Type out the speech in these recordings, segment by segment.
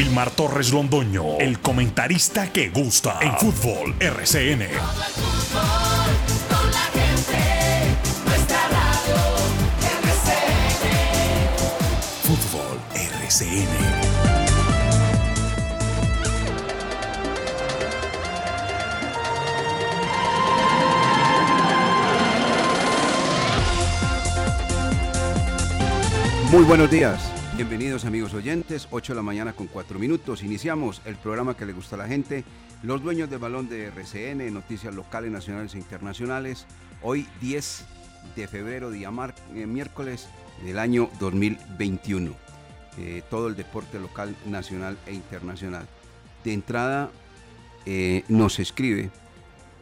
Wilmar Torres Londoño, el comentarista que gusta en fútbol RCN. Fútbol RCN. Muy buenos días, bienvenidos amigos oyentes, 8 de la mañana con 4 minutos. Iniciamos el programa que le gusta a la gente, los dueños del balón de RCN, noticias locales, nacionales e internacionales. Hoy 10 de febrero, día mar- eh, miércoles del año 2021. Eh, todo el deporte local, nacional e internacional. De entrada eh, nos escribe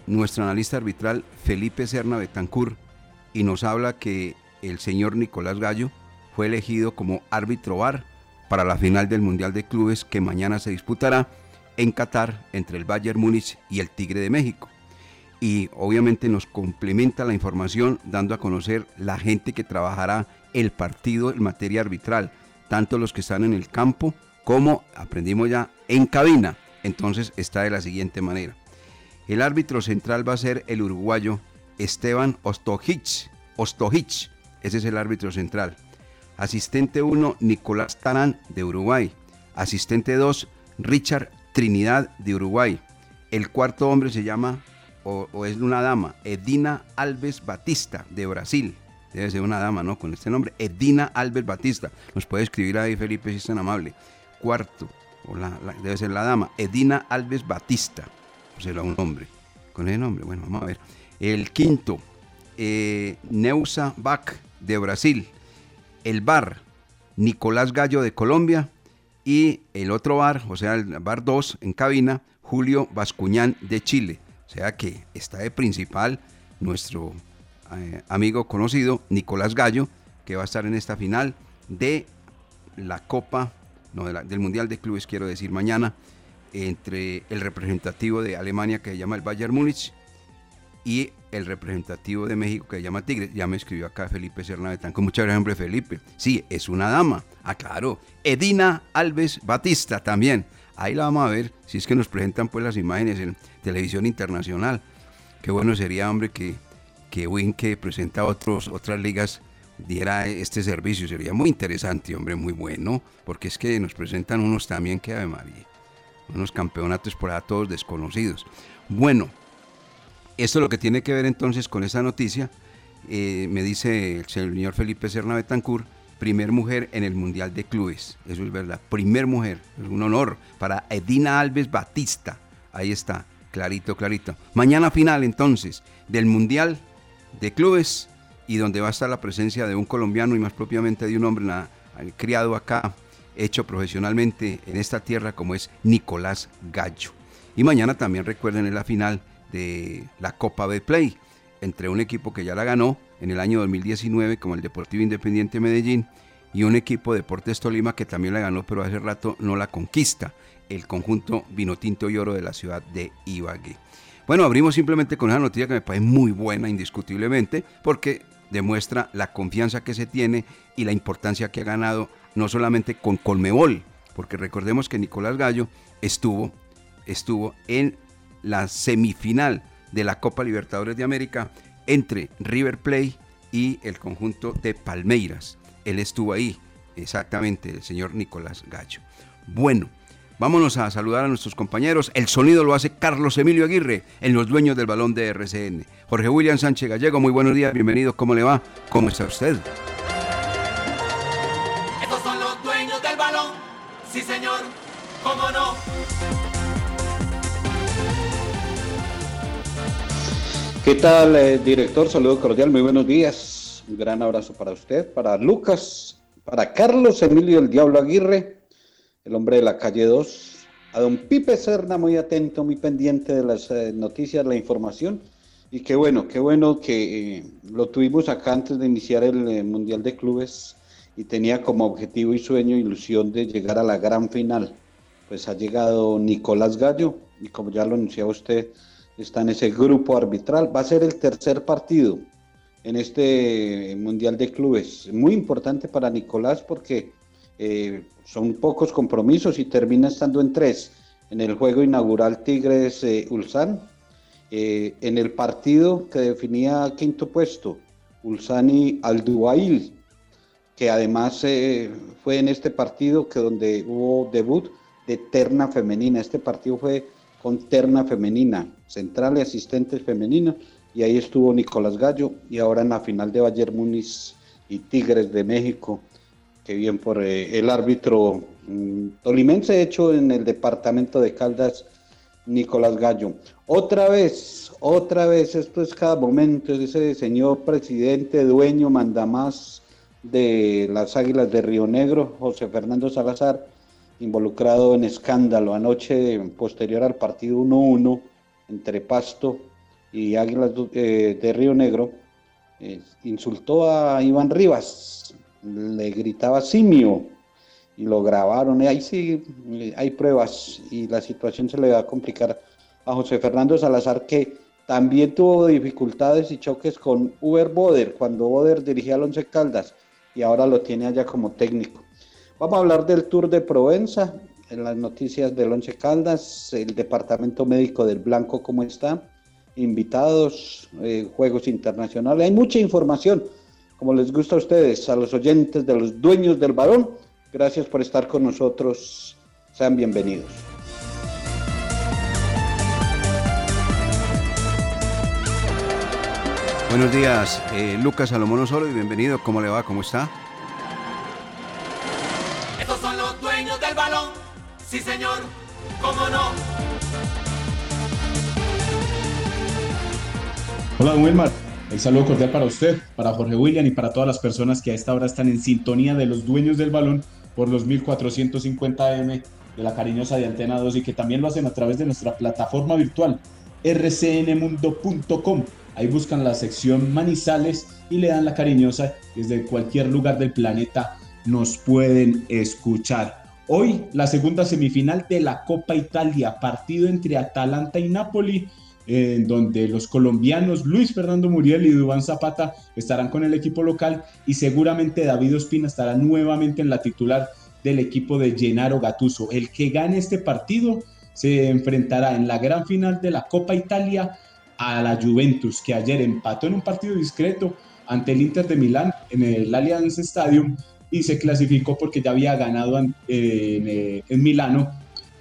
nuestro analista arbitral Felipe Serna Betancur y nos habla que el señor Nicolás Gallo fue elegido como árbitro VAR para la final del Mundial de Clubes que mañana se disputará en Qatar entre el Bayern Múnich y el Tigre de México. Y obviamente nos complementa la información dando a conocer la gente que trabajará el partido en materia arbitral, tanto los que están en el campo como aprendimos ya en cabina. Entonces está de la siguiente manera. El árbitro central va a ser el uruguayo Esteban Ostojic. Ostojic, ese es el árbitro central. Asistente 1, Nicolás Tarán de Uruguay. Asistente 2, Richard Trinidad de Uruguay. El cuarto hombre se llama, o, es una dama, Edina Alves Batista de Brasil. Debe ser una dama, ¿no? Con este nombre, Edina Alves Batista. Nos puede escribir ahí, Felipe, si es tan amable. Cuarto, o debe ser la dama, Edina Alves Batista. O será un hombre. Con ese nombre, bueno, vamos a ver. El quinto, eh, Neusa Bach de Brasil. El bar, Nicolás Gallo de Colombia. Y el otro bar, o sea, el bar 2 en cabina, Julio Bascuñán de Chile. O sea que está de principal nuestro eh, amigo conocido, Nicolás Gallo, que va a estar en esta final de la Copa, no, de la- del Mundial de Clubes, quiero decir, mañana, entre el representativo de Alemania que se llama el Bayern Múnich y el representativo de México que se llama Tigre. Ya me escribió acá Felipe Serna Betanco. Muchas gracias, hombre, Felipe. Sí, es una dama. Ah. Edina Alves Batista también. Ahí la vamos a ver si es que nos presentan pues las imágenes en televisión internacional. Qué bueno sería, hombre, que, que Win, que presenta otros, otras ligas, diera este servicio. Sería muy interesante, hombre, muy bueno. Porque es que nos presentan unos también que, Ave María, unos campeonatos por allá todos desconocidos. Bueno, esto es lo que tiene que ver entonces con esa noticia. Eh, me dice el señor Felipe Serna Betancourt, primer mujer en el Mundial de Clubes. Eso es verdad, primer mujer. Es un honor para Edina Alves Batista. Ahí está, clarito, clarito. Mañana final entonces del Mundial de Clubes y donde va a estar la presencia de un colombiano y más propiamente de un hombre criado acá, hecho profesionalmente en esta tierra como es Nicolás Gallo. Y mañana también recuerden en la final de la Copa Play entre un equipo que ya la ganó en el año 2019 como el Deportivo Independiente Medellín y un equipo Deportes Tolima que también la ganó pero hace rato no la conquista, el conjunto Vinotinto y Oro de la ciudad de Ibagué. Bueno, abrimos simplemente con esa noticia que me parece muy buena indiscutiblemente porque demuestra la confianza que se tiene y la importancia que ha ganado no solamente con Colmebol, porque recordemos que Nicolás Gallo estuvo, estuvo en la semifinal de la Copa Libertadores de América entre River Plate y el conjunto de Palmeiras. Él estuvo ahí Exactamente, el señor Nicolás Gacho. Bueno, vámonos a saludar a nuestros compañeros. El sonido lo hace Carlos Emilio Aguirre, en los dueños del balón de RCN. Jorge William Sánchez Gallego, muy buenos días, bienvenido, ¿cómo le va? ¿Cómo está usted? ¿Qué tal, eh, director? Saludo cordial, muy buenos días. Un gran abrazo para usted, para Lucas, para Carlos Emilio el Diablo Aguirre, el hombre de la calle 2, a don Pipe Serna, muy atento, muy pendiente de las eh, noticias, la información. Y qué bueno, qué bueno que eh, lo tuvimos acá antes de iniciar el eh, Mundial de Clubes y tenía como objetivo y sueño, ilusión de llegar a la gran final. Pues ha llegado Nicolás Gallo y como ya lo anunciaba usted, está en ese grupo arbitral. Va a ser el tercer partido en este Mundial de Clubes. Muy importante para Nicolás porque eh, son pocos compromisos y termina estando en tres. En el juego inaugural Tigres eh, Ulsan, eh, en el partido que definía quinto puesto, Ulsani Alduail, que además eh, fue en este partido que donde hubo debut de terna femenina. Este partido fue con terna femenina, central y asistentes femeninos, y ahí estuvo Nicolás Gallo, y ahora en la final de Bayern Múnich y Tigres de México, que bien por eh, el árbitro mm, tolimense hecho en el departamento de Caldas, Nicolás Gallo. Otra vez, otra vez, esto es cada momento, es ese señor presidente, dueño, mandamás de las Águilas de Río Negro, José Fernando Salazar, involucrado en escándalo anoche posterior al partido 1-1 entre Pasto y Águilas eh, de Río Negro, insultó a Iván Rivas, le gritaba simio y lo grabaron. Ahí sí hay pruebas y la situación se le va a complicar a José Fernando Salazar, que también tuvo dificultades y choques con Uber Boder cuando Boder dirigía al Once Caldas y ahora lo tiene allá como técnico. Vamos a hablar del Tour de Provenza, en las noticias del Once Caldas, el departamento médico del Blanco, cómo está, invitados, eh, juegos internacionales, hay mucha información, como les gusta a ustedes, a los oyentes de los dueños del balón, gracias por estar con nosotros, sean bienvenidos. Buenos días, eh, Lucas Salomón Osorio y bienvenido. ¿Cómo le va? ¿Cómo está? Sí, señor. ¿Cómo no? Hola, don Wilmar. El saludo cordial para usted, para Jorge William y para todas las personas que a esta hora están en sintonía de los dueños del balón por los 1450M de la cariñosa de Antena 2 y que también lo hacen a través de nuestra plataforma virtual rcnmundo.com. Ahí buscan la sección Manizales y le dan la cariñosa. Desde cualquier lugar del planeta nos pueden escuchar. Hoy la segunda semifinal de la Copa Italia, partido entre Atalanta y Napoli, en donde los colombianos Luis Fernando Muriel y Dubán Zapata estarán con el equipo local y seguramente David Ospina estará nuevamente en la titular del equipo de Gennaro Gattuso. El que gane este partido se enfrentará en la gran final de la Copa Italia a la Juventus, que ayer empató en un partido discreto ante el Inter de Milán en el Allianz Stadium y se clasificó porque ya había ganado en, en, en Milano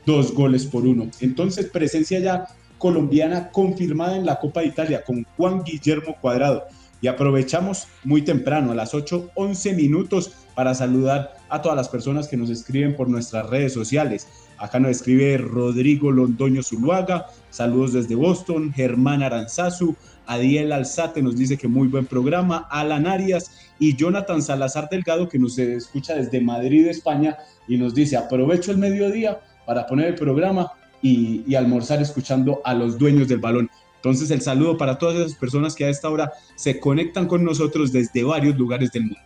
dos goles por uno. Entonces, presencia ya colombiana confirmada en la Copa de Italia con Juan Guillermo Cuadrado. Y aprovechamos muy temprano, a las 8:11 minutos, para saludar a todas las personas que nos escriben por nuestras redes sociales. Acá nos escribe Rodrigo Londoño Zuluaga, saludos desde Boston, Germán Aranzazu, Adiel Alzate nos dice que muy buen programa, Alan Arias y Jonathan Salazar Delgado que nos escucha desde Madrid, España, y nos dice, aprovecho el mediodía para poner el programa y, almorzar escuchando a los dueños del balón. Entonces el saludo para todas esas personas que a esta hora se conectan con nosotros desde varios lugares del mundo.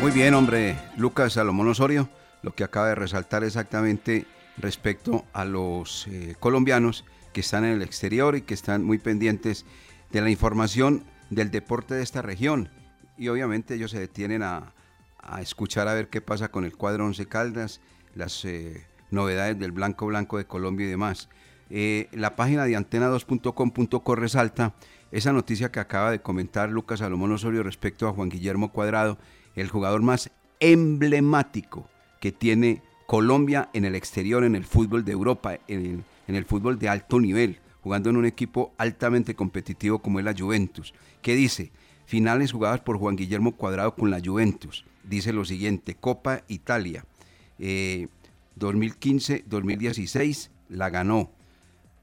Muy bien, hombre, Lucas Salomón Osorio, lo que acaba de resaltar exactamente respecto a los eh, colombianos que están en el exterior y que están muy pendientes de la información del deporte de esta región. Y obviamente ellos se detienen a, escuchar a ver qué pasa con el cuadro Once Caldas, las eh, novedades del Blanco Blanco de Colombia y demás. Eh, la página de antena2.com.co resalta esa noticia que acaba de comentar Lucas Salomón Osorio respecto a Juan Guillermo Cuadrado, el jugador más emblemático que tiene Colombia en el exterior, en el fútbol de Europa, en el, fútbol de alto nivel, jugando en un equipo altamente competitivo como es la Juventus. ¿Qué dice? Finales jugadas por Juan Guillermo Cuadrado con la Juventus. Dice lo siguiente, Copa Italia, 2015-2016 eh, la ganó.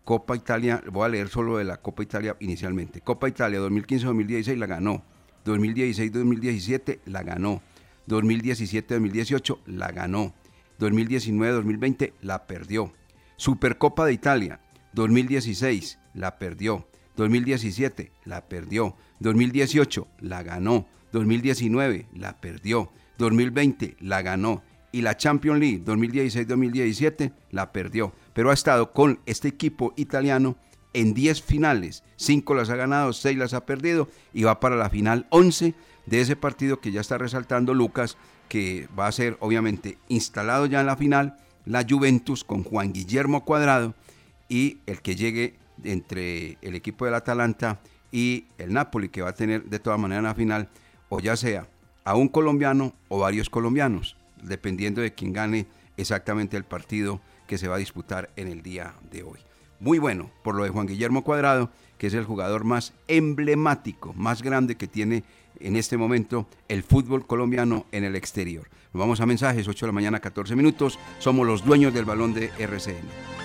Copa Italia, voy a leer solo de la Copa Italia inicialmente. Copa Italia 2015-2016 la ganó. 2016-2017 la ganó. 2017-2018 la ganó. 2019-2020 la perdió. Supercopa de Italia 2016 la perdió. 2017 la perdió. 2018 la ganó. 2019 la perdió. 2020 la ganó. Y la Champions League 2016-2017 la perdió. Pero ha estado con este equipo italiano en 10 finales. 5 las ha ganado, 6 las ha perdido y va para la final 11 de ese partido que ya está resaltando Lucas, que va a ser obviamente instalado ya en la final, la Juventus con Juan Guillermo Cuadrado y el que llegue entre el equipo del Atalanta y el Napoli, que va a tener de todas maneras la final, o ya sea a un colombiano o varios colombianos, dependiendo de quién gane exactamente el partido que se va a disputar en el día de hoy. Muy bueno por lo de Juan Guillermo Cuadrado, que es el jugador más emblemático, más grande que tiene en este momento el fútbol colombiano en el exterior. Nos vamos a mensajes, 8 de la mañana, 14 minutos. Somos los dueños del balón de RCN.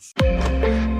todos.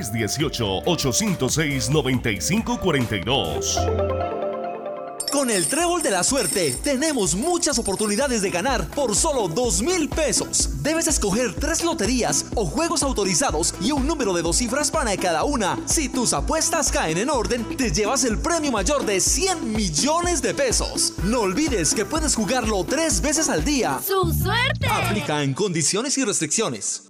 318-806-9542. Con el trébol de la suerte tenemos muchas oportunidades de ganar por solo dos mil pesos. Debes escoger tres loterías o juegos autorizados y un número de dos cifras para cada una. Si tus apuestas caen en orden, te llevas el premio mayor de 100 millones de pesos. No olvides que puedes jugarlo tres veces al día. ¡Su suerte! Aplica en condiciones y restricciones.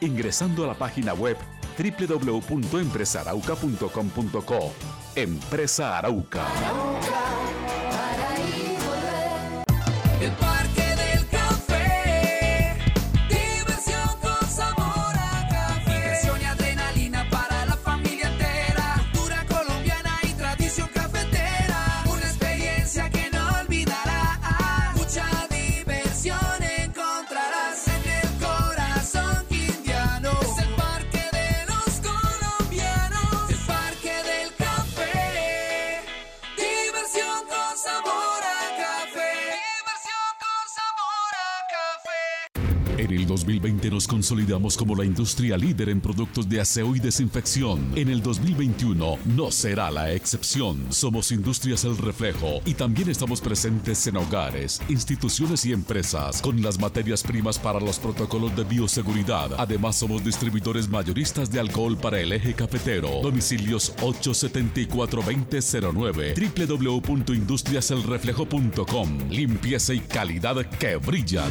ingresando a la página web www.empresarauca.com.co. Empresa Arauca. En el 2020 nos consolidamos como la industria líder en productos de aseo y desinfección. En el 2021 no será la excepción. Somos Industrias El Reflejo y también estamos presentes en hogares, instituciones y empresas con las materias primas para los protocolos de bioseguridad. Además somos distribuidores mayoristas de alcohol para el eje cafetero. Domicilios 874-2009 www.industriaselreflejo.com Limpieza y calidad que brillan.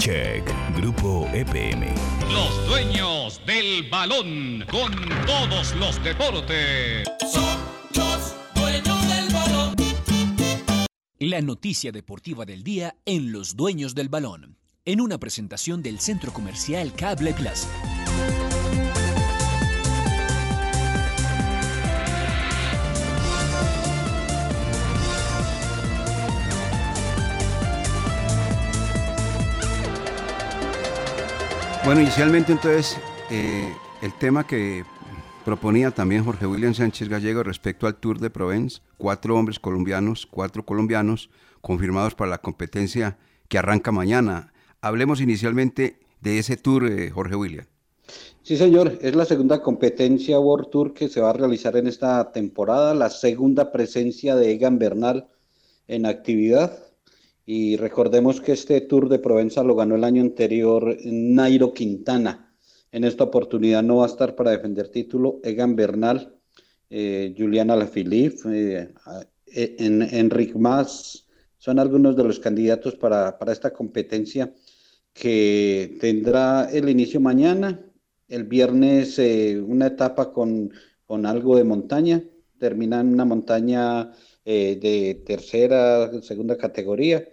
Check, Grupo EPM. Los dueños del balón con todos los deportes. Los dueños del balón. La noticia deportiva del día en Los Dueños del Balón, en una presentación del Centro Comercial Cable Plaza. Bueno, inicialmente entonces eh, el tema que proponía también Jorge William Sánchez Gallego respecto al Tour de Provence, cuatro hombres colombianos, cuatro colombianos confirmados para la competencia que arranca mañana. Hablemos inicialmente de ese Tour, eh, Jorge William. Sí, señor, es la segunda competencia World Tour que se va a realizar en esta temporada, la segunda presencia de Egan Bernal en actividad. Y recordemos que este Tour de Provenza lo ganó el año anterior Nairo Quintana. En esta oportunidad no va a estar para defender título Egan Bernal, Juliana Lafilippe, eh, eh, en, Enric Mas, son algunos de los candidatos para, para esta competencia que tendrá el inicio mañana, el viernes eh, una etapa con, con, algo de montaña, termina en una montaña eh, de tercera, segunda categoría.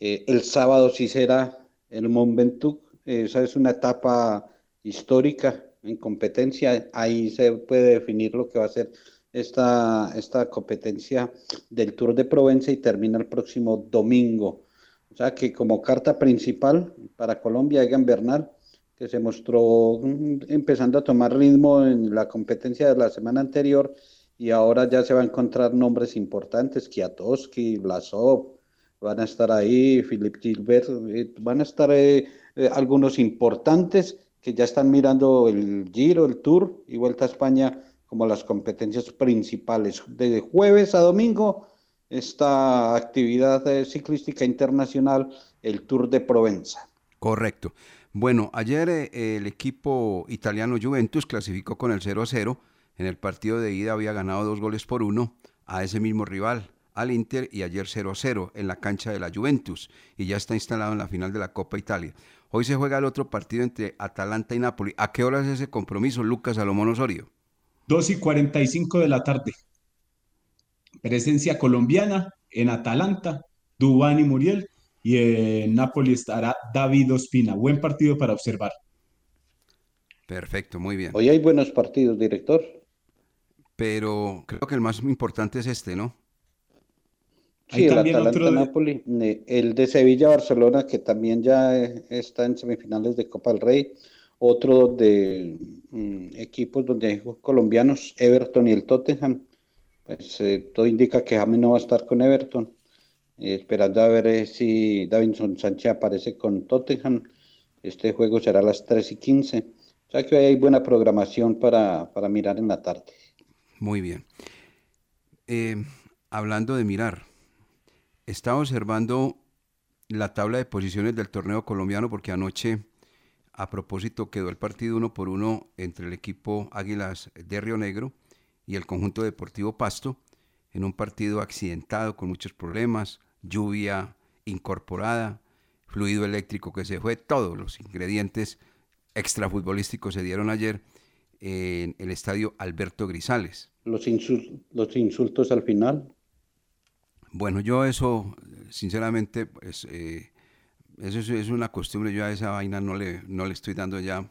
Eh, el sábado sí será el Mont Ventoux, esa es una etapa histórica en competencia, ahí se puede definir lo que va a ser esta, esta competencia del Tour de Provenza y termina el próximo domingo. O sea que como carta principal para Colombia, Egan Bernal, que se mostró mm, empezando a tomar ritmo en la competencia de la semana anterior y ahora ya se va a encontrar nombres importantes, Kiatowski, Blasov, van a estar ahí, Philip Gilbert, eh, van a estar eh, eh, algunos importantes que ya están mirando el Giro, el Tour y Vuelta a España como las competencias principales. De jueves a domingo, esta actividad ciclística internacional, el Tour de Provenza. Correcto. Bueno, ayer eh, el equipo italiano Juventus clasificó con el 0-0. En el partido de ida había ganado dos goles por uno a ese mismo rival, al Inter, y ayer 0-0 en la cancha de la Juventus. Y ya está instalado en la final de la Copa Italia. Hoy se juega el otro partido entre Atalanta y Napoli. ¿A qué hora es ese compromiso, Lucas Salomón Osorio? 2 y 45 de la tarde. Presencia colombiana en Atalanta, Dubán y Muriel y en Napoli estará David Ospina. Buen partido para observar. Perfecto, muy bien. Hoy hay buenos partidos, director. Pero creo que el más importante es este, ¿no? Sí, el Atalanta Napoli, el de Sevilla Barcelona, que también ya está en semifinales de Copa del Rey, otro de mm, equipos donde hay colombianos, Everton y el Tottenham. Pues eh, todo indica que James no va a estar con Everton esperando a ver eh, si Davinson Sánchez aparece con Tottenham. Este juego será a las 3 y 15. O sea que hay buena programación para, mirar en la tarde. Muy bien. Eh, hablando de mirar, estaba observando la tabla de posiciones del torneo colombiano porque anoche, a propósito, quedó el partido uno por uno entre el equipo Águilas de Río Negro y el conjunto deportivo Pasto, en un partido accidentado con muchos problemas, lluvia incorporada, fluido eléctrico que se fue, todos los ingredientes extrafutbolísticos se dieron ayer en el estadio Alberto Grisales. Los, los insultos al final. Bueno, yo eso, sinceramente, pues, eh, eso es, una costumbre, yo a esa vaina no le, no le estoy dando ya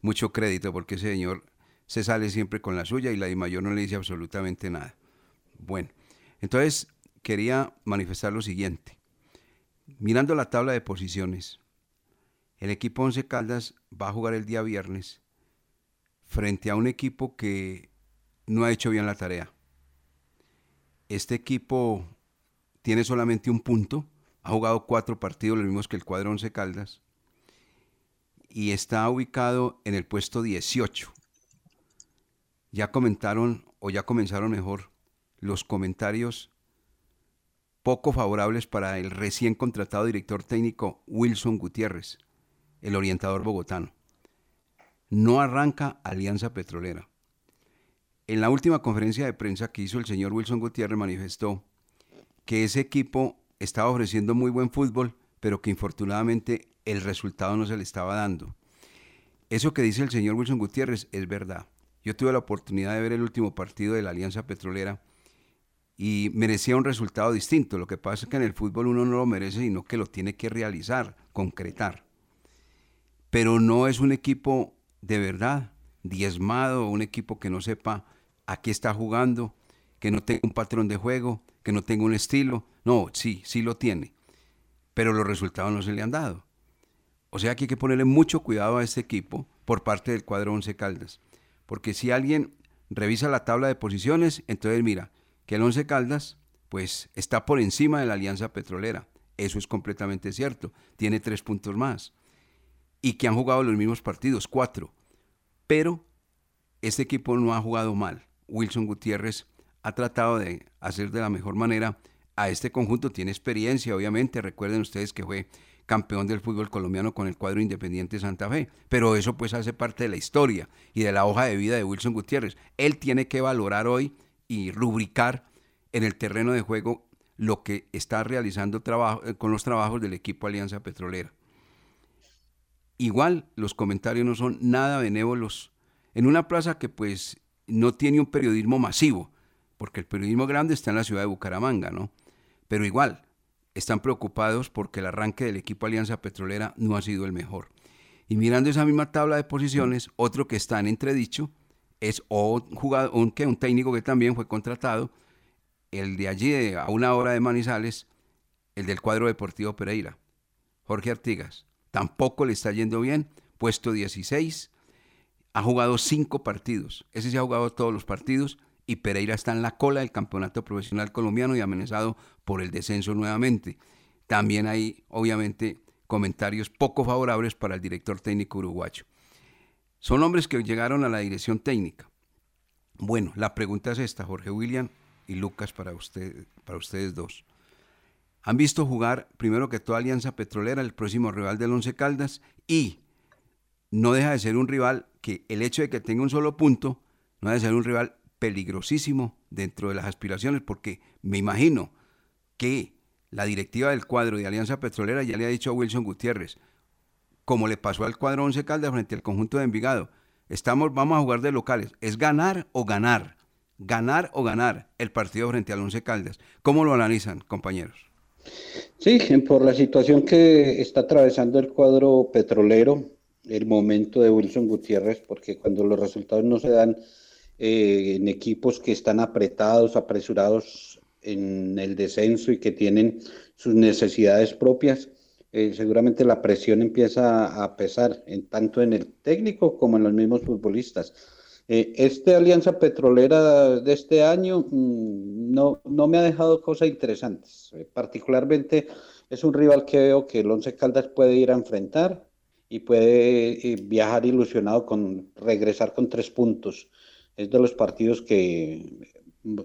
mucho crédito porque ese señor se sale siempre con la suya y la de mayor no le dice absolutamente nada. Bueno, entonces quería manifestar lo siguiente. Mirando la tabla de posiciones, el equipo Once Caldas va a jugar el día viernes frente a un equipo que no ha hecho bien la tarea. Este equipo tiene solamente un punto, ha jugado cuatro partidos, los mismos que el cuadro Once Caldas, y está ubicado en el puesto 18. Ya comentaron, o ya comenzaron mejor, los comentarios poco favorables para el recién contratado director técnico Wilson Gutiérrez, el orientador bogotano. No arranca Alianza Petrolera. En la última conferencia de prensa que hizo el señor Wilson Gutiérrez manifestó que ese equipo estaba ofreciendo muy buen fútbol, pero que infortunadamente el resultado no se le estaba dando. Eso que dice el señor Wilson Gutiérrez es verdad. Yo tuve la oportunidad de ver el último partido de la Alianza Petrolera y merecía un resultado distinto. Lo que pasa es que en el fútbol uno no lo merece, sino que lo tiene que realizar, concretar. Pero no es un equipo de verdad diezmado, un equipo que no sepa a qué está jugando, que no tenga un patrón de juego, que no tenga un estilo. No, sí, sí lo tiene. Pero los resultados no se le han dado. O sea que hay que ponerle mucho cuidado a este equipo por parte del cuadro Once Caldas. Porque si alguien revisa la tabla de posiciones, entonces mira que el Once Caldas pues está por encima de la Alianza Petrolera. Eso es completamente cierto. Tiene tres puntos más. Y que han jugado los mismos partidos, cuatro. Pero este equipo no ha jugado mal. Wilson Gutiérrez ha tratado de hacer de la mejor manera a este conjunto. Tiene experiencia, obviamente. Recuerden ustedes que fue campeón del fútbol colombiano con el cuadro Independiente Santa Fe. Pero eso pues hace parte de la historia y de la hoja de vida de Wilson Gutiérrez. Él tiene que valorar hoy y rubricar en el terreno de juego lo que está realizando trabajo, eh, con los trabajos del equipo Alianza Petrolera. Igual los comentarios no son nada benévolos en una plaza que pues no tiene un periodismo masivo, porque el periodismo grande está en la ciudad de Bucaramanga, ¿no? Pero igual, están preocupados porque el arranque del equipo Alianza Petrolera no ha sido el mejor. Y mirando esa misma tabla de posiciones, otro que está en entredicho es un, jugador, un, un técnico que también fue contratado, el de allí a una hora de Manizales, el del cuadro deportivo Pereira, Jorge Artigas. Tampoco le está yendo bien, puesto 16, ha jugado cinco partidos, ese se ha jugado todos los partidos y Pereira está en la cola del campeonato profesional colombiano y amenazado por el descenso nuevamente. También hay, obviamente, comentarios poco favorables para el director técnico uruguayo. Son hombres que llegaron a la dirección técnica. Bueno, la pregunta es esta, Jorge William y Lucas, para, usted, para ustedes dos. Han visto jugar, primero que toda Alianza Petrolera, el próximo rival del Once Caldas, y no deja de ser un rival que el hecho de que tenga un solo punto, no deja de ser un rival peligrosísimo dentro de las aspiraciones, porque me imagino que la directiva del cuadro de Alianza Petrolera ya le ha dicho a Wilson Gutiérrez, como le pasó al cuadro Once Caldas frente al conjunto de Envigado, estamos, vamos a jugar de locales, es ganar o ganar, ganar o ganar el partido frente al Once Caldas. ¿Cómo lo analizan, compañeros? Sí, por la situación que está atravesando el cuadro petrolero, el momento de Wilson Gutiérrez, porque cuando los resultados no se dan eh, en equipos que están apretados, apresurados en el descenso y que tienen sus necesidades propias, eh, seguramente la presión empieza a pesar en, tanto en el técnico como en los mismos futbolistas. Eh, esta alianza petrolera de este año mm, no, no me ha dejado cosas interesantes. particularmente es un rival que veo que el Once Caldas puede ir a enfrentar y puede viajar ilusionado con regresar con tres puntos es de los partidos que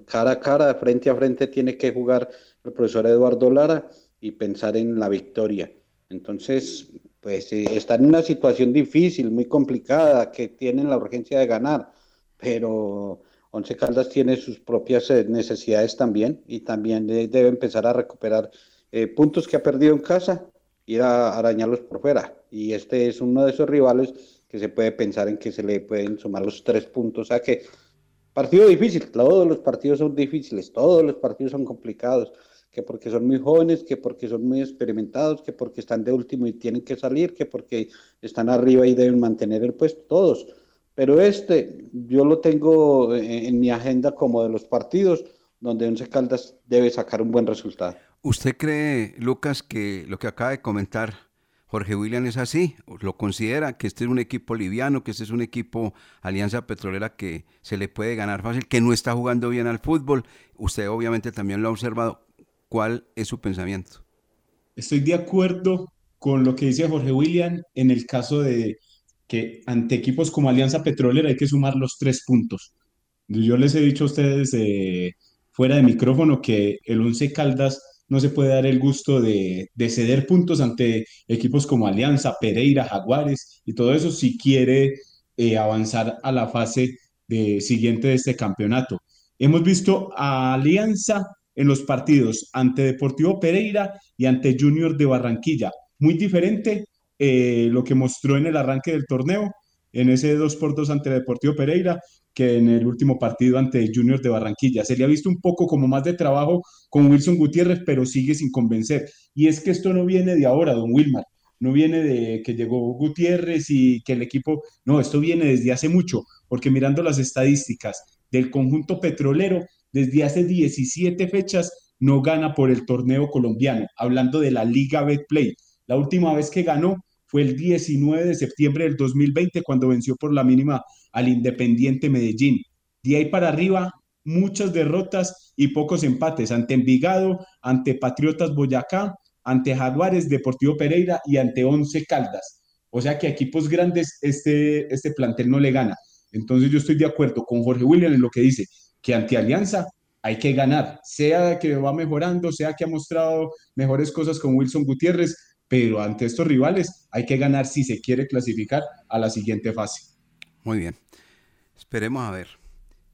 cara a cara, frente a frente, tiene que jugar el profesor Eduardo Lara y pensar en la victoria. Entonces, pues eh, están en una situación difícil, muy complicada, que tienen la urgencia de ganar, pero Once Caldas tiene sus propias eh, necesidades también y también debe empezar a recuperar eh, puntos que ha perdido en casa, ir a arañarlos por fuera. Y este es uno de esos rivales que se puede pensar en que se le pueden sumar los tres puntos. O sea que partido difícil, todos los partidos son difíciles, todos los partidos son complicados, que porque son muy jóvenes, que porque son muy experimentados, que porque están de último y tienen que salir, que porque están arriba y deben mantener el puesto, todos. Pero este yo lo tengo en, mi agenda como de los partidos donde Once Caldas debe sacar un buen resultado. ¿Usted cree, Lucas, que lo que acaba de comentar Jorge William es así, lo considera que este es un equipo liviano, que este es un equipo Alianza Petrolera que se le puede ganar fácil, que no está jugando bien al fútbol. Usted obviamente también lo ha observado. ¿Cuál es su pensamiento? Estoy de acuerdo con lo que dice Jorge William en el caso de que ante equipos como Alianza Petrolera hay que sumar los tres puntos. Yo les he dicho a ustedes eh, fuera de micrófono que el Once Caldas no se puede dar el gusto de, de, ceder puntos ante equipos como Alianza, Pereira, Jaguares y todo eso si quiere eh, avanzar a la fase de, siguiente de este campeonato. Hemos visto a Alianza en los partidos ante Deportivo Pereira y ante Junior de Barranquilla. Muy diferente eh, lo que mostró en el arranque del torneo, en ese 2 por 2 ante Deportivo Pereira, que en el último partido ante Junior de Barranquilla. Se le ha visto un poco como más de trabajo con Wilson Gutiérrez, pero sigue sin convencer. Y es que esto no viene de ahora, don Wilmar. No viene de que llegó Gutiérrez y que el equipo, no, esto viene desde hace mucho, porque mirando las estadísticas del conjunto petrolero, desde hace 17 fechas no gana por el torneo colombiano, hablando de la Liga Betplay. La última vez que ganó fue el 19 de septiembre del 2020 cuando venció por la mínima al Independiente Medellín. De ahí para arriba, muchas derrotas y pocos empates ante Envigado, ante Patriotas Boyacá, ante Jaguares Deportivo Pereira y ante Once Caldas. O sea que a equipos grandes este, este plantel no le gana. Entonces yo estoy de acuerdo con Jorge William en lo que dice, que ante Alianza hay que ganar, sea que va mejorando, sea que ha mostrado mejores cosas con Wilson Gutiérrez, pero ante estos rivales hay que ganar si se quiere clasificar a la siguiente fase. Muy bien. Esperemos a ver.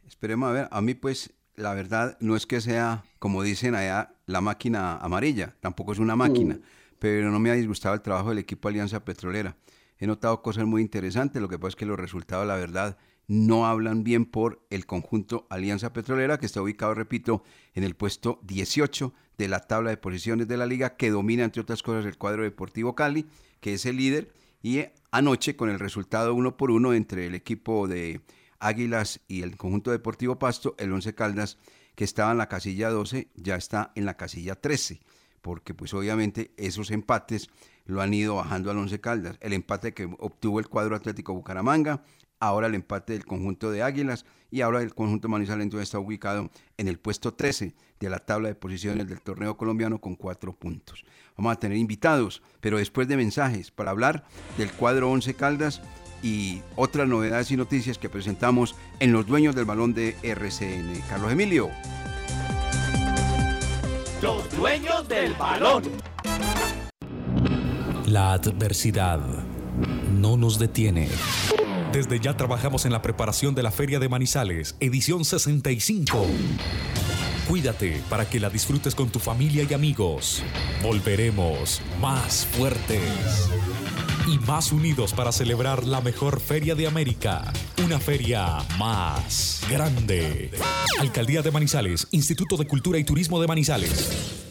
Esperemos a ver. A mí pues la verdad no es que sea, como dicen allá, la máquina amarilla. Tampoco es una máquina. Mm. Pero no me ha disgustado el trabajo del equipo Alianza Petrolera. He notado cosas muy interesantes. Lo que pasa es que los resultados, la verdad, no hablan bien por el conjunto Alianza Petrolera, que está ubicado, repito, en el puesto 18 de la tabla de posiciones de la liga, que domina, entre otras cosas, el cuadro Deportivo Cali, que es el líder, y anoche con el resultado uno por uno entre el equipo de Águilas y el conjunto Deportivo Pasto, el Once Caldas, que estaba en la casilla 12, ya está en la casilla 13, porque pues obviamente esos empates lo han ido bajando al Once Caldas. El empate que obtuvo el cuadro Atlético Bucaramanga, ahora el empate del conjunto de Águilas y ahora el conjunto Manizales entonces está ubicado en el puesto 13 de la tabla de posiciones del torneo colombiano con cuatro puntos. Vamos a tener invitados, pero después de mensajes para hablar del cuadro 11 Caldas y otras novedades y noticias que presentamos en los dueños del balón de RCN. Carlos Emilio. Los dueños del balón. La adversidad no nos detiene. Desde ya trabajamos en la preparación de la Feria de Manizales, edición 65. Cuídate para que la disfrutes con tu familia y amigos. Volveremos más fuertes y más unidos para celebrar la mejor feria de América. Una feria más grande. Alcaldía de Manizales, Instituto de Cultura y Turismo de Manizales.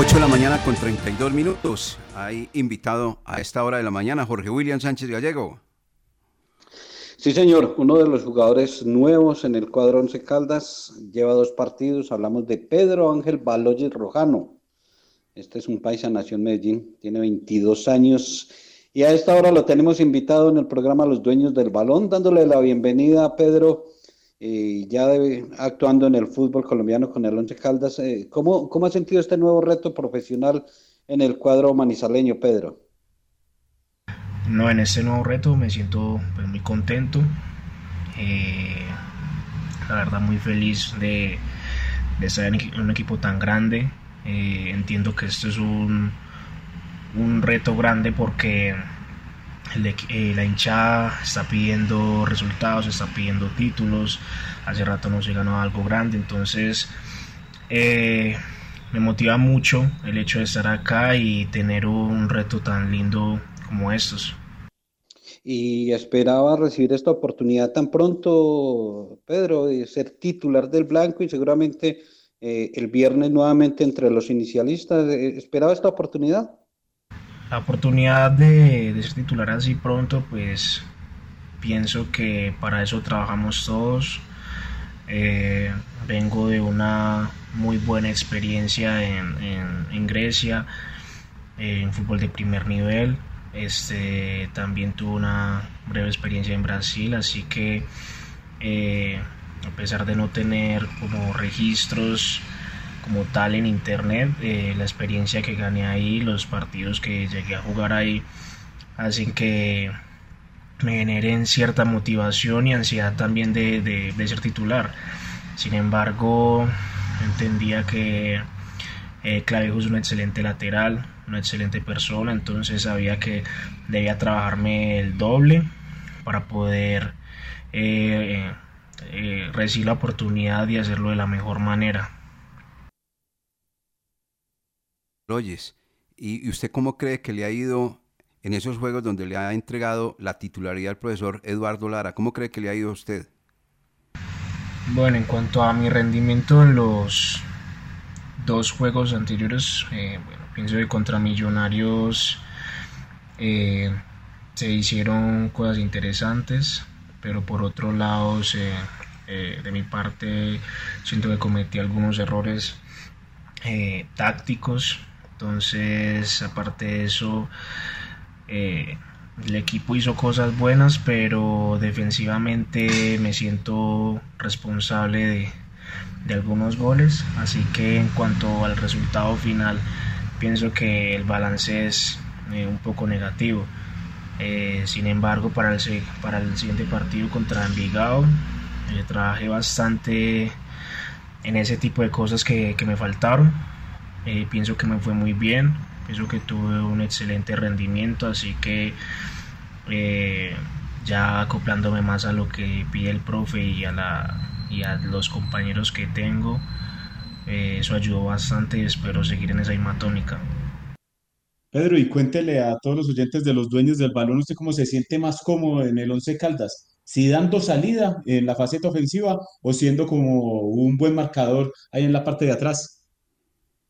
8 de la mañana con 32 minutos. Hay invitado a esta hora de la mañana Jorge William Sánchez Gallego. Sí, señor, uno de los jugadores nuevos en el cuadro Once Caldas lleva dos partidos. Hablamos de Pedro Ángel Baloyes Rojano. Este es un paisa, nació en Medellín, tiene 22 años y a esta hora lo tenemos invitado en el programa Los Dueños del Balón, dándole la bienvenida a Pedro, eh, ya actuando en el fútbol colombiano con el Once Caldas. Eh, ¿cómo, ¿Cómo ha sentido este nuevo reto profesional en el cuadro manizaleño, Pedro? No, en este nuevo reto me siento pues, muy contento. eh, la verdad muy feliz de, de estar en un equipo tan grande. eh, entiendo que esto es un, un reto grande porque la hinchada está pidiendo resultados, está pidiendo títulos. Hace rato no se ganó algo grande, entonces eh, me motiva mucho el hecho de estar acá y tener un reto tan lindo como estos. Y esperaba recibir esta oportunidad tan pronto, Pedro, de ser titular del Blanco y seguramente eh, el viernes nuevamente entre los inicialistas. Eh, ¿Esperaba esta oportunidad? La oportunidad de, ser titular así pronto, pues pienso que para eso trabajamos todos. Eh, vengo de una muy buena experiencia en, en- en Grecia, eh, en fútbol de primer nivel. Este, también tuve una breve experiencia en Brasil, así que eh, a pesar de no tener como registros como tal en internet, eh, la experiencia que gané ahí, los partidos que llegué a jugar ahí, hacen que me generen cierta motivación y ansiedad también de, de- ser titular. Sin embargo, entendía que eh, Clavijo es un excelente lateral, una excelente persona, entonces sabía que debía trabajarme el doble para poder eh, eh, recibir la oportunidad y hacerlo de la mejor manera. Oyes, ¿y usted cómo cree que le ha ido en esos juegos donde le ha entregado la titularidad al profesor Eduardo Lara? ¿Cómo cree que le ha ido a usted? Bueno, en cuanto a mi rendimiento en los dos juegos anteriores, eh, bueno, pienso que contra Millonarios eh, se hicieron cosas interesantes, pero por otro lado, se- eh, de mi parte, siento que cometí algunos errores tácticos. Entonces, aparte de eso, eh, el equipo hizo cosas buenas, pero defensivamente me siento responsable de, algunos goles. Así que en cuanto al resultado final, pienso que el balance es eh, un poco negativo. Eh, sin embargo, para el, siguiente partido contra Envigado, trabajé bastante en ese tipo de cosas que me faltaron. Eh, pienso que me fue muy bien, pienso que tuve un excelente rendimiento, así que eh, ya acoplándome más a lo que pide el profe y a, la, y a los compañeros que tengo, eh, eso ayudó bastante y espero seguir en esa misma tónica. Pedro, y cuéntele a todos los oyentes de los dueños del balón, ¿usted cómo se siente más cómodo en el Once Caldas? ¿Si dando salida en la faceta ofensiva o siendo como un buen marcador ahí en la parte de atrás?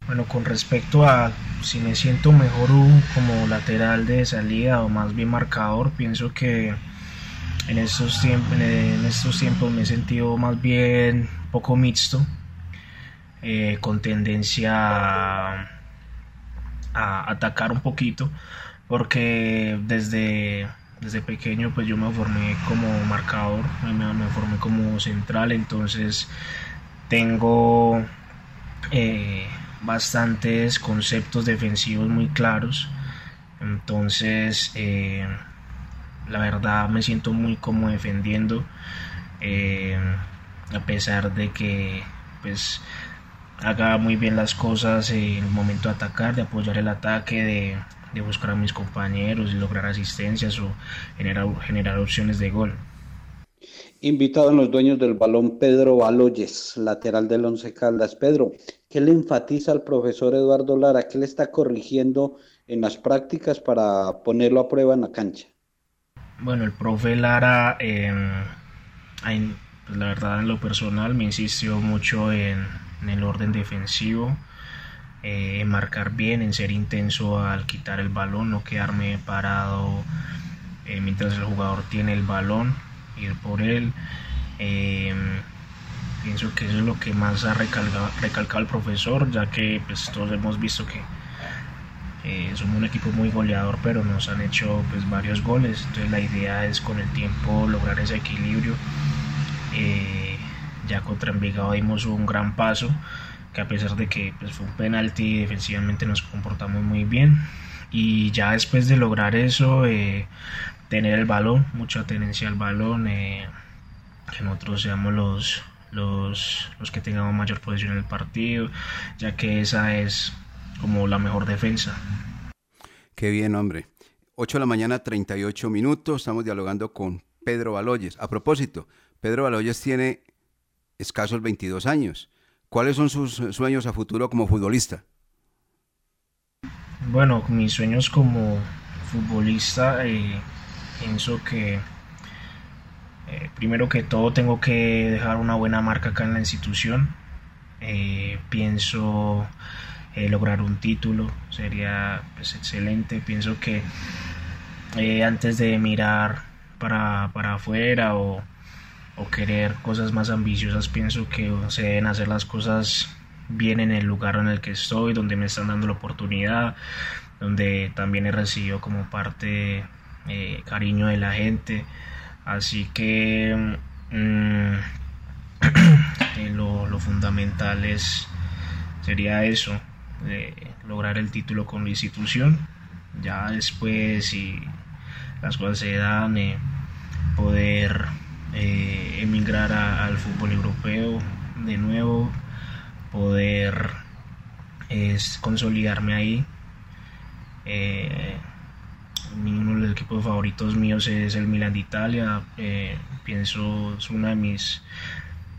Bueno, con respecto a si me siento mejor como lateral de salida o más bien marcador, pienso que en estos, tiempos, en estos tiempos me he sentido más bien poco mixto, eh, con tendencia a, atacar un poquito, porque desde, desde pequeño pues yo me formé como marcador, me, me formé como central, entonces tengo eh, bastantes conceptos defensivos muy claros, entonces... Eh, la verdad me siento muy cómodo defendiendo eh, a pesar de que pues haga muy bien las cosas en el momento de atacar, de apoyar el ataque, de, buscar a mis compañeros, de lograr asistencias o generar, generar opciones de gol. Invitado en los dueños del balón Pedro Baloyes, lateral del Once Caldas. Pedro, ¿qué le enfatiza al profesor Eduardo Lara? ¿Qué le está corrigiendo en las prácticas para ponerlo a prueba en la cancha? Bueno, el profe Lara, em, pues, la verdad en lo personal me insistió mucho en, el orden defensivo, eh, en marcar bien, en ser intenso al quitar el balón, no quedarme parado eh, mientras el jugador tiene el balón, ir por él. Pienso que eso es lo que más ha recalcado, recalcado el profesor, ya que pues, todos hemos visto que eh, somos un equipo muy goleador, pero nos han hecho pues, varios goles. Entonces la idea es con el tiempo lograr ese equilibrio. Eh, ya contra Envigado dimos un gran paso, que a pesar de que pues, fue un penalti, defensivamente nos comportamos muy bien. Y ya después de lograr eso, eh, tener el balón, mucha tenencia al balón, que nosotros seamos los, los, los que tengamos mayor posición en el partido, ya que esa es como la mejor defensa. Qué bien, hombre. 8 de la mañana, 38 minutos. Estamos dialogando con Pedro Baloyes. A propósito, Pedro Baloyes tiene escasos 22 años. ¿Cuáles son sus sueños a futuro como futbolista? Bueno, mis sueños como futbolista, eh, pienso que eh, primero que todo tengo que dejar una buena marca acá en la institución. Eh, pienso eh, lograr un título sería pues, excelente. Pienso que antes de mirar para, para afuera o, o, querer cosas más ambiciosas, pienso que se deben hacer las cosas bien en el lugar en el que estoy, donde me están dando la oportunidad, donde también he recibido como parte cariño de la gente. Así que mm, lo, lo fundamental es, sería eso, lograr el título con la institución. Ya después, si las cosas se dan, eh, poder eh, emigrar al fútbol europeo de nuevo, poder es consolidarme ahí. Eh, uno de los equipos favoritos míos es el Milan de Italia. pienso es una de mis,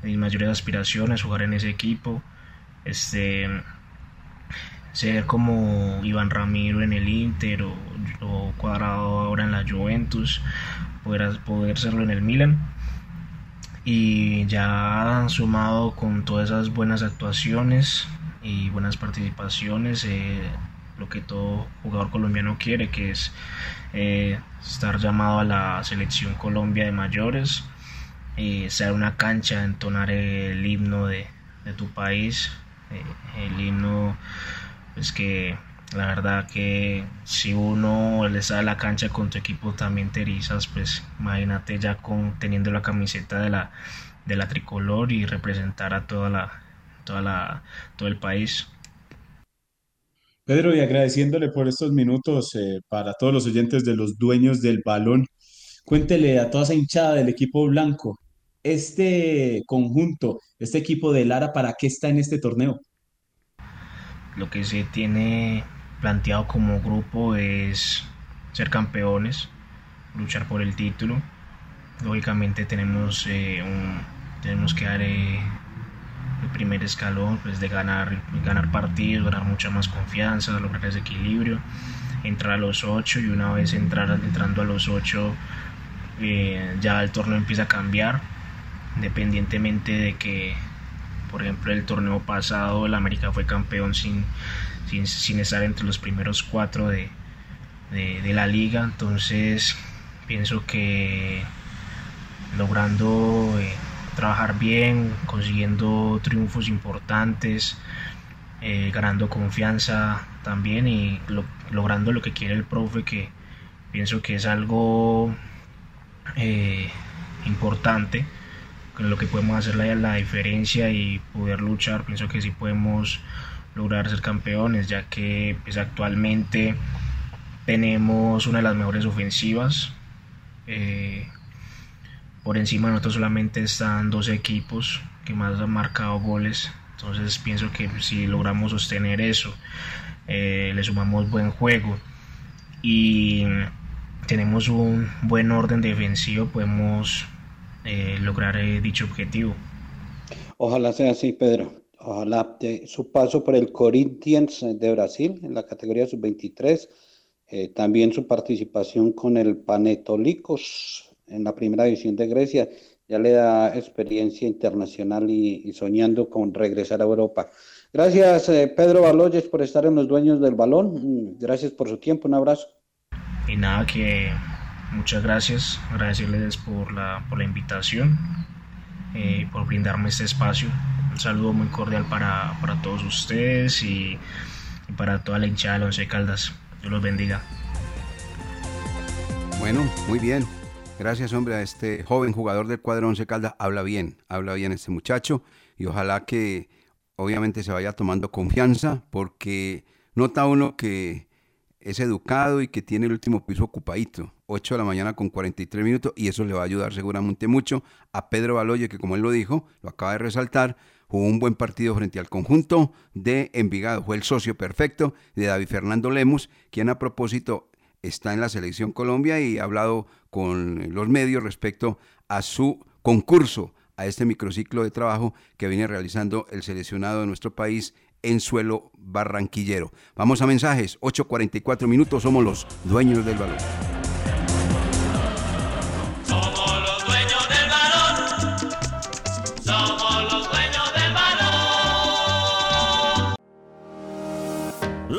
mis mayores aspiraciones jugar en ese equipo. Este, ser como Iván Ramiro en el Inter o, Cuadrado ahora en la Juventus, poder, poder serlo en el Milan. Y ya sumado con todas esas buenas actuaciones y buenas participaciones, eh, lo que todo jugador colombiano quiere, que es eh, estar llamado a la selección Colombia de mayores, eh, ser una cancha, entonar el himno de, de tu país, el himno es que la verdad que si uno le sale a la cancha con tu equipo también te erizas, pues imagínate ya con teniendo la camiseta de la de la tricolor y representar a toda la toda la todo el país. Pedro, y agradeciéndole por estos minutos eh, para todos los oyentes de los dueños del balón, cuéntele a toda esa hinchada del equipo blanco, este conjunto, este equipo de Lara, ¿para qué está en este torneo? Lo que se tiene planteado como grupo es ser campeones, luchar por el título. Lógicamente tenemos, eh, tenemos que dar eh, el primer escalón pues, de ganar, ganar partidos, ganar mucha más confianza, lograr ese equilibrio, entrar a los ocho y una vez entrar, entrando a los ocho eh, ya el torneo empieza a cambiar, independientemente de que por ejemplo, el torneo pasado el América fue campeón sin, sin, estar entre los primeros cuatro de, la liga. Entonces pienso que logrando eh, trabajar bien, consiguiendo triunfos importantes, eh, ganando confianza también y logrando lo que quiere el profe, que pienso que es algo eh, importante, con lo que podemos hacer la, la diferencia y poder luchar, pienso que sí podemos lograr ser campeones, ya que pues, actualmente tenemos una de las mejores ofensivas. Eh, por encima de nosotros solamente están dos equipos que más han marcado goles. Entonces pienso que si logramos sostener eso, eh, le sumamos buen juego y tenemos un buen orden defensivo, podemos eh, lograr dicho objetivo. Ojalá sea así, Pedro. Ojalá su paso por el Corinthians de Brasil en la categoría sub-23, eh, también su participación con el Panetolicos en la primera división de Grecia, ya le da experiencia internacional y, soñando con regresar a Europa. Gracias, eh, Pedro Baloyes, por estar en los dueños del balón. Mm, gracias por su tiempo, un abrazo. Y nada, que muchas gracias, agradecerles por la, por la invitación, eh, por brindarme este espacio un saludo muy cordial para, todos ustedes y, para toda la hinchada de Once Caldas. Dios los bendiga. Bueno, muy bien. Gracias, hombre, a este joven jugador del cuadro Once Caldas. Habla bien, habla bien este muchacho y ojalá que obviamente se vaya tomando confianza porque nota uno que es educado y que tiene el último piso ocupadito. 8 de la mañana con 43 minutos y eso le va a ayudar seguramente mucho a Pedro Baloye que como él lo dijo, lo acaba de resaltar, jugó un buen partido frente al conjunto de Envigado. Fue el socio perfecto de David Fernando Lemos, quien a propósito está en la selección Colombia y ha hablado con los medios respecto a su concurso a este microciclo de trabajo que viene realizando el seleccionado de nuestro país en suelo barranquillero. Vamos a mensajes, 8.44 minutos, somos los dueños del balón.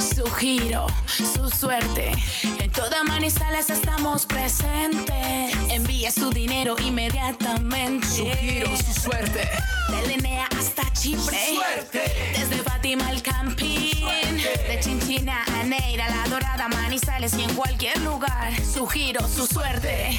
su giro, su suerte. En toda Manizales estamos presentes. Envía su dinero inmediatamente. Su giro, su suerte. De Linea hasta Chipre. Su suerte. Desde Fátima al Campín. De Chinchina a Neira, La Dorada, Manizales y en cualquier lugar. Su giro, su suerte.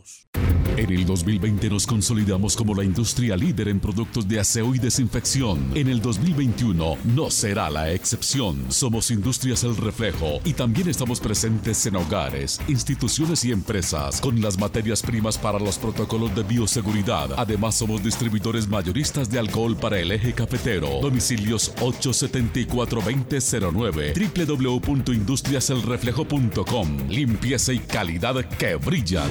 Caos. En el 2020 nos consolidamos como la industria líder en productos de aseo y desinfección. En el 2021 no será la excepción. Somos Industrias El Reflejo y también estamos presentes en hogares, instituciones y empresas con las materias primas para los protocolos de bioseguridad. Además somos distribuidores mayoristas de alcohol para el eje cafetero. Domicilios 874-2009 www.industriaselreflejo.com Limpieza y calidad que brillan.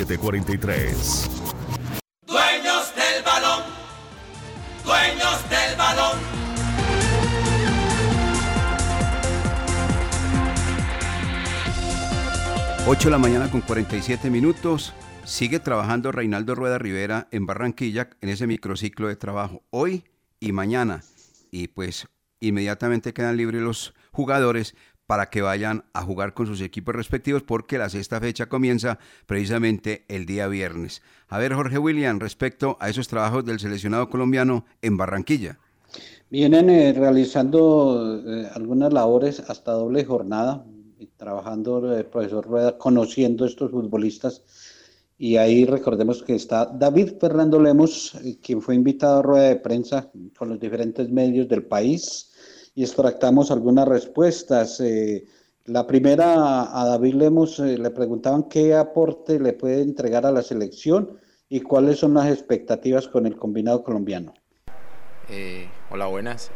743. Dueños del balón, dueños del balón. Ocho de la mañana con 47 minutos. Sigue trabajando Reinaldo Rueda Rivera en Barranquilla en ese microciclo de trabajo hoy y mañana. Y pues inmediatamente quedan libres los jugadores para que vayan a jugar con sus equipos respectivos porque la sexta fecha comienza precisamente el día viernes. A ver, Jorge William, respecto a esos trabajos del seleccionado colombiano en Barranquilla. Vienen eh, realizando eh, algunas labores hasta doble jornada, trabajando el profesor Rueda, conociendo estos futbolistas. Y ahí recordemos que está David Fernando Lemos, eh, quien fue invitado a rueda de prensa con los diferentes medios del país extractamos algunas respuestas. Eh, la primera a David Lemos eh, le preguntaban qué aporte le puede entregar a la selección y cuáles son las expectativas con el combinado colombiano. Eh, hola, buenas.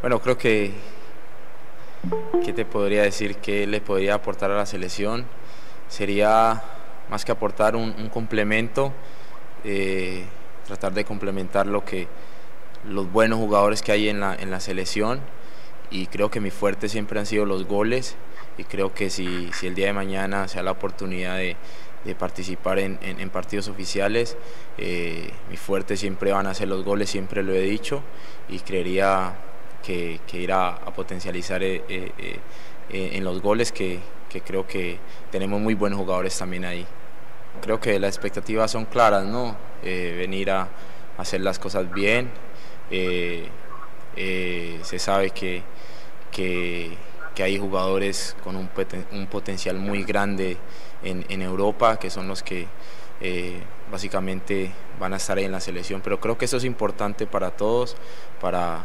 bueno, creo que, ¿qué te podría decir? ¿Qué le podría aportar a la selección? Sería más que aportar un complemento, tratar de complementar lo que, los buenos jugadores que hay en la, en la selección y creo que mi fuerte siempre han sido los goles y creo que si, si el día de mañana se da la oportunidad de, de participar en, en, partidos oficiales, eh, mi fuerte siempre van a ser los goles, siempre lo he dicho y creería que, que ir a, potencializar eh, eh, en los goles que, que creo que tenemos muy buenos jugadores también ahí. Creo que las expectativas son claras, ¿no? venir a hacer las cosas bien, eh, eh, se sabe que, que, hay jugadores con un, un potencial muy grande en, en, Europa, que son los que eh, básicamente van a estar ahí en la selección. Pero creo que eso es importante para todos, para,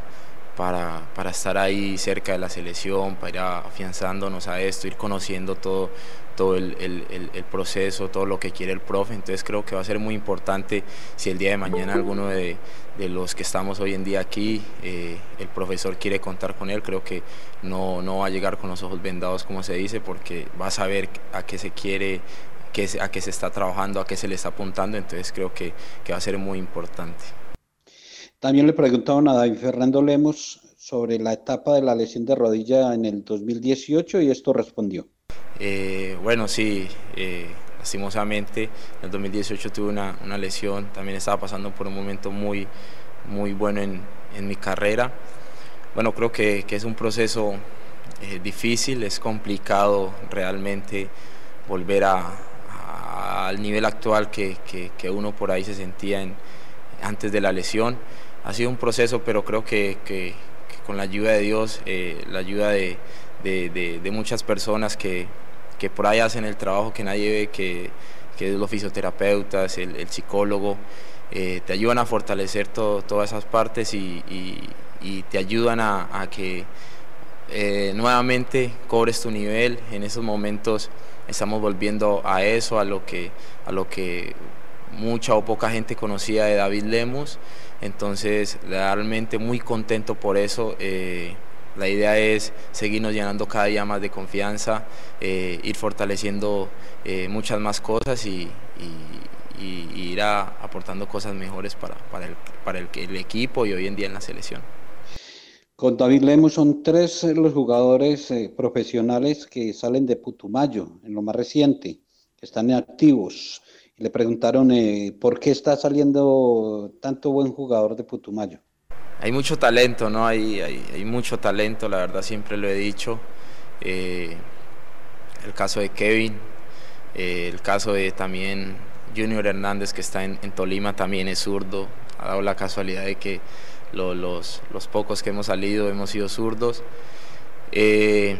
para, para, estar ahí cerca de la selección, para ir afianzándonos a esto, ir conociendo todo, todo el, proceso, todo lo que quiere el profe. Entonces creo que va a ser muy importante si el día de mañana alguno de, los que estamos hoy en día aquí, eh, el profesor quiere contar con él, creo que no, no va a llegar con los ojos vendados como se dice, porque va a saber a qué se quiere, qué, a qué se está trabajando, a qué se le está apuntando, entonces creo que, que va a ser muy importante. También le preguntaban a David Fernando Lemos sobre la etapa de la lesión de rodilla en el 2018 y esto respondió. Eh, bueno, sí, eh, lastimosamente en el 2018 tuve una, una, lesión, también estaba pasando por un momento muy, muy bueno en, en mi carrera. Bueno, creo que, que es un proceso eh, difícil, es complicado realmente volver a, a, al nivel actual que, que, que, uno por ahí se sentía en, antes de la lesión. Ha sido un proceso, pero creo que, con la ayuda de Dios, eh, la ayuda de, de, de, de muchas personas que, que por ahí hacen el trabajo que nadie ve, que, que es los fisioterapeutas, el, psicólogo, eh, te ayudan a fortalecer todas esas partes y, te ayudan a, a que eh, nuevamente cobres tu nivel. En esos momentos estamos volviendo a eso, a lo que, a lo que mucha o poca gente conocía de David Lemus. Entonces, realmente muy contento por eso. Eh, la idea es seguirnos llenando cada día más de confianza, eh, ir fortaleciendo eh, muchas más cosas y, ir a, aportando cosas mejores para, el, el, equipo y hoy en día en la selección. Con David Lemos son tres los jugadores eh, profesionales que salen de Putumayo en lo más reciente, están activos. Le preguntaron eh, por qué está saliendo tanto buen jugador de Putumayo hay mucho talento, ¿no? Hay, hay, mucho talento, la verdad siempre lo he dicho. Eh, el caso de Kevin, eh, el caso de también Junior Hernández que está en, Tolima también es zurdo. Ha dado la casualidad de que lo, los, pocos que hemos salido hemos sido zurdos. Eh,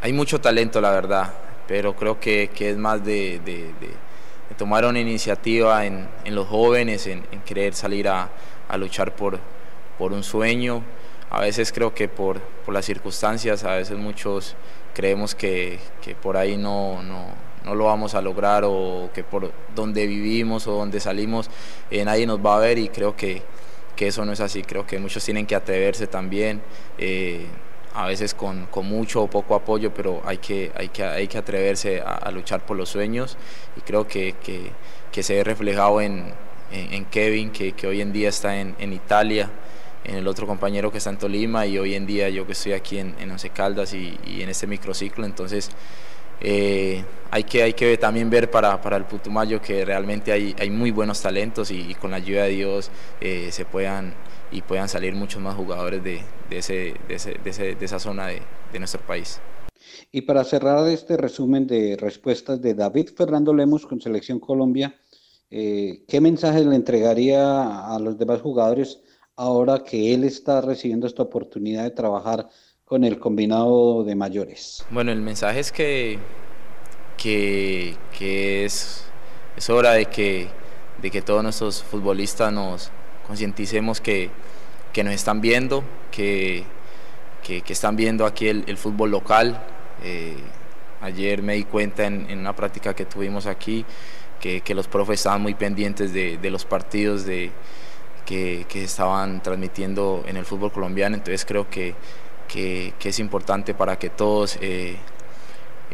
hay mucho talento, la verdad, pero creo que, que es más de, de, de tomaron iniciativa en, los jóvenes, en, querer salir a luchar por, por un sueño. A veces creo que por, por las circunstancias, a veces muchos creemos que, que por ahí no, no, no, lo vamos a lograr o que por donde vivimos o donde salimos eh, nadie nos va a ver y creo que, que, eso no es así. Creo que muchos tienen que atreverse también. Eh, a veces con, con, mucho o poco apoyo, pero hay que, hay que, hay que atreverse a, luchar por los sueños y creo que, que, que se ve reflejado en, en, en Kevin, que, que, hoy en día está en, en, Italia, en el otro compañero que está en Tolima y hoy en día yo que estoy aquí en, en Once Caldas y, y en este microciclo, entonces eh, hay, que, hay que también ver para, para el Putumayo que realmente hay, hay muy buenos talentos y, y, con la ayuda de Dios eh, se puedan y puedan salir muchos más jugadores de, de, ese, de, ese, de, ese, esa zona de, nuestro país. Y para cerrar este resumen de respuestas de David Fernando Lemos con Selección Colombia, eh, ¿qué mensaje le entregaría a los demás jugadores ahora que él está recibiendo esta oportunidad de trabajar con el combinado de mayores? Bueno, el mensaje es que, que, es, es hora de que, de que todos nuestros futbolistas nos concienticemos que, que nos están viendo, que, que, que están viendo aquí el, el fútbol local. Eh, ayer me di cuenta en, en, una práctica que tuvimos aquí que, que los profes estaban muy pendientes de, de los partidos de, que, que, estaban transmitiendo en el fútbol colombiano, entonces creo que, que es importante para que todos eh,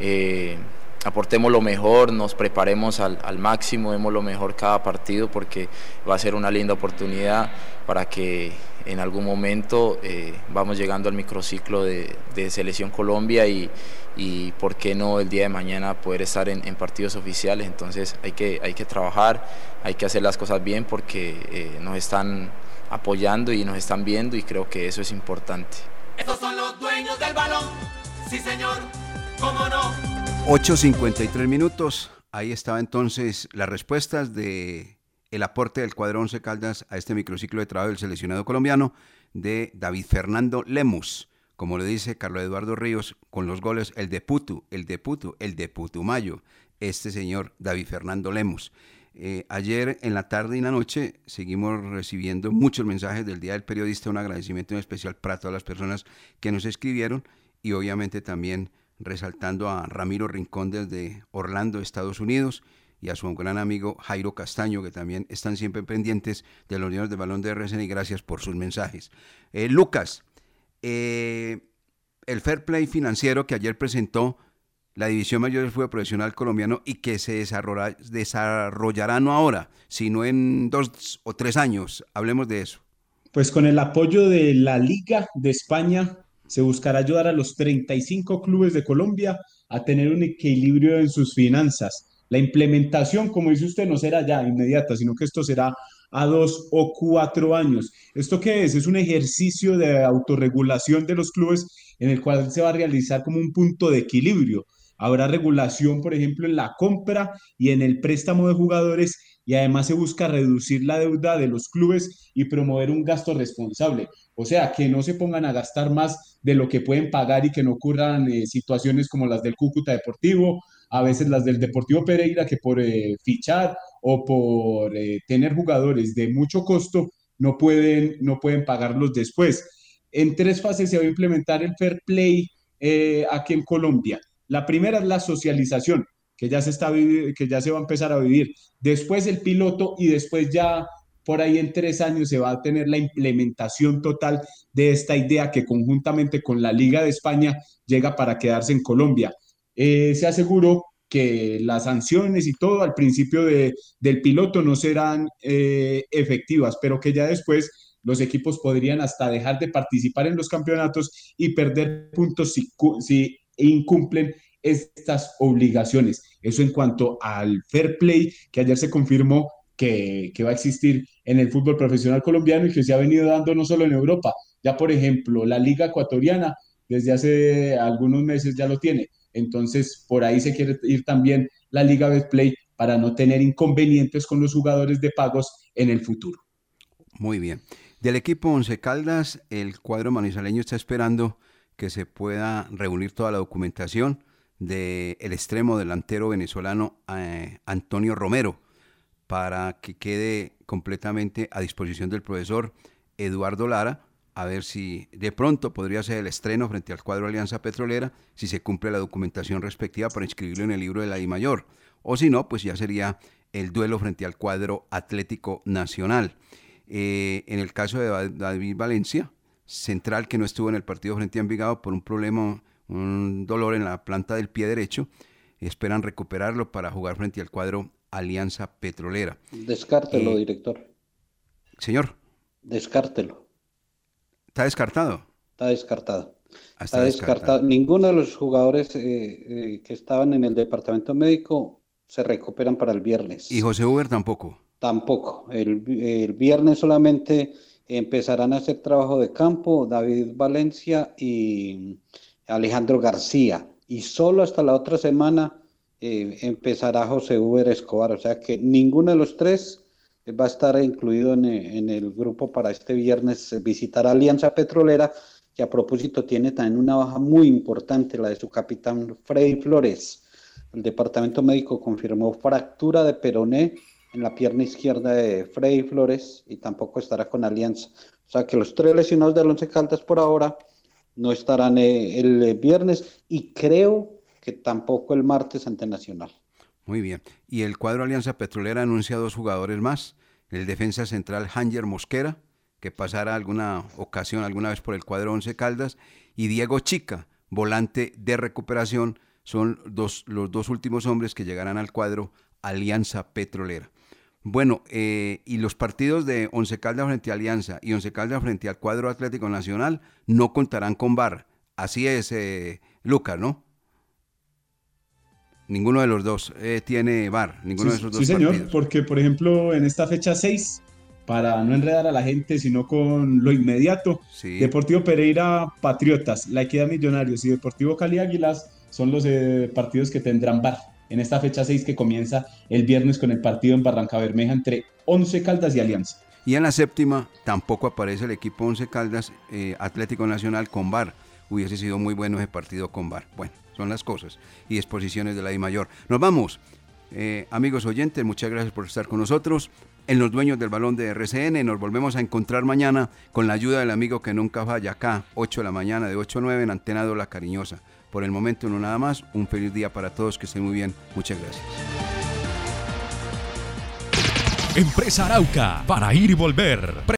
eh, aportemos lo mejor, nos preparemos al, máximo, demos lo mejor cada partido porque va a ser una linda oportunidad para que en algún momento eh, vamos llegando al microciclo de, de Selección Colombia y, y, por qué no el día de mañana poder estar en, en, partidos oficiales. Entonces hay que, hay que trabajar, hay que hacer las cosas bien porque eh, nos están apoyando y nos están viendo y creo que eso es importante. Estos son los dueños del balón, sí señor, cómo no. 8.53 minutos, ahí estaba entonces las respuestas de el aporte del cuadro 11 Caldas a este microciclo de trabajo del seleccionado colombiano de David Fernando Lemus. Como le dice Carlos Eduardo Ríos, con los goles el de Putu, el de Putu, el de Putumayo, este señor David Fernando Lemus. Eh, ayer en la tarde y en la noche seguimos recibiendo muchos mensajes del Día del Periodista, un agradecimiento en especial para todas las personas que nos escribieron y obviamente también resaltando a Ramiro Rincón desde Orlando, Estados Unidos, y a su gran amigo Jairo Castaño, que también están siempre pendientes de los uniones de balón de RSN y gracias por sus mensajes. Eh, Lucas, eh, el fair play financiero que ayer presentó la División Mayor del Fútbol Profesional Colombiano y que se desarrollará, desarrollará no ahora, sino en dos o tres años. Hablemos de eso. Pues con el apoyo de la Liga de España se buscará ayudar a los 35 clubes de Colombia a tener un equilibrio en sus finanzas. La implementación, como dice usted, no será ya inmediata, sino que esto será a dos o cuatro años. ¿Esto qué es? Es un ejercicio de autorregulación de los clubes en el cual se va a realizar como un punto de equilibrio. Habrá regulación, por ejemplo, en la compra y en el préstamo de jugadores y además se busca reducir la deuda de los clubes y promover un gasto responsable. O sea, que no se pongan a gastar más de lo que pueden pagar y que no ocurran eh, situaciones como las del Cúcuta Deportivo, a veces las del Deportivo Pereira, que por eh, fichar o por eh, tener jugadores de mucho costo no pueden, no pueden pagarlos después. En tres fases se va a implementar el fair play eh, aquí en Colombia. La primera es la socialización, que ya, se está que ya se va a empezar a vivir. Después el piloto y después ya por ahí en tres años se va a tener la implementación total de esta idea que conjuntamente con la Liga de España llega para quedarse en Colombia. Eh, se aseguró que las sanciones y todo al principio de, del piloto no serán eh, efectivas, pero que ya después los equipos podrían hasta dejar de participar en los campeonatos y perder puntos si, si incumplen estas obligaciones. Eso en cuanto al fair play, que ayer se confirmó que, que, va a existir en el fútbol profesional colombiano y que se ha venido dando no solo en Europa. Ya, por ejemplo, la Liga Ecuatoriana desde hace algunos meses ya lo tiene. Entonces, por ahí se quiere ir también la Liga Betplay para no tener inconvenientes con los jugadores de pagos en el futuro. Muy bien. Del equipo Once Caldas, el cuadro manizaleño está esperando que se pueda reunir toda la documentación del el extremo delantero venezolano eh, Antonio Romero para que quede completamente a disposición del profesor Eduardo Lara, a ver si de pronto podría ser el estreno frente al cuadro Alianza Petrolera, si se cumple la documentación respectiva para inscribirlo en el libro de la I Mayor, o si no, pues ya sería el duelo frente al cuadro Atlético Nacional. Eh, en el caso de David Valencia, central que no estuvo en el partido frente a Envigado por un problema, un dolor en la planta del pie derecho, esperan recuperarlo para jugar frente al cuadro Alianza Petrolera. Descártelo, Eh, director. Señor, Descártelo. ¿Está descartado? Está descartado. Ah, Está descartado. Ninguno de los jugadores eh, eh, que estaban en el departamento médico se recuperan para el viernes. Y José Uber tampoco. Tampoco. El, el viernes solamente empezarán a hacer trabajo de campo David Valencia y Alejandro García. Y solo hasta la otra semana eh, empezará José Uber Escobar. O sea que ninguno de los tres va a estar incluido en, el grupo para este viernes eh, visitar Alianza Petrolera, que a propósito tiene también una baja muy importante, la de su capitán Freddy Flores. El departamento médico confirmó fractura de peroné en la pierna izquierda de Freddy Flores y tampoco estará con Alianza. O sea que los tres lesionados del Once Caldas por ahora no estarán eh, el viernes y creo que tampoco el martes ante Nacional. Muy bien. Y el cuadro Alianza Petrolera anuncia dos jugadores más. El defensa central Hanger Mosquera, que pasará alguna ocasión, alguna vez por el cuadro Once Caldas, y Diego Chica, volante de recuperación, son dos, los dos últimos hombres que llegarán al cuadro Alianza Petrolera. Bueno, eh, y los partidos de Once Caldas frente a Alianza y Once Caldas frente al cuadro Atlético Nacional no contarán con VAR. Así es, eh, Lucas, ¿no? Ninguno de los dos eh, tiene VAR, ninguno Sí, de esos dos sí, señor, partidos. porque por ejemplo en esta fecha 6, para no enredar a la gente, sino con lo inmediato, Sí. Deportivo Pereira Patriotas, La Equidad Millonarios y Deportivo Cali Águilas son los eh, partidos que tendrán VAR en esta fecha 6 que comienza el viernes con el partido en Barranca Bermeja entre Once Caldas y Alianza. Y en la séptima tampoco aparece el equipo Once Caldas eh, Atlético Nacional con VAR. Hubiese sido muy bueno ese partido con VAR. Bueno, son las cosas y disposiciones de la I mayor. Nos vamos. Eh, amigos oyentes, muchas gracias por estar con nosotros. En los dueños del balón de RCN nos volvemos a encontrar mañana con la ayuda del amigo que nunca falla acá, 8 de la mañana, de 8 a 9 en Antena La Cariñosa. Por el momento no nada más. Un feliz día para todos, que estén muy bien. Muchas gracias. Empresa Arauca, para ir y volver.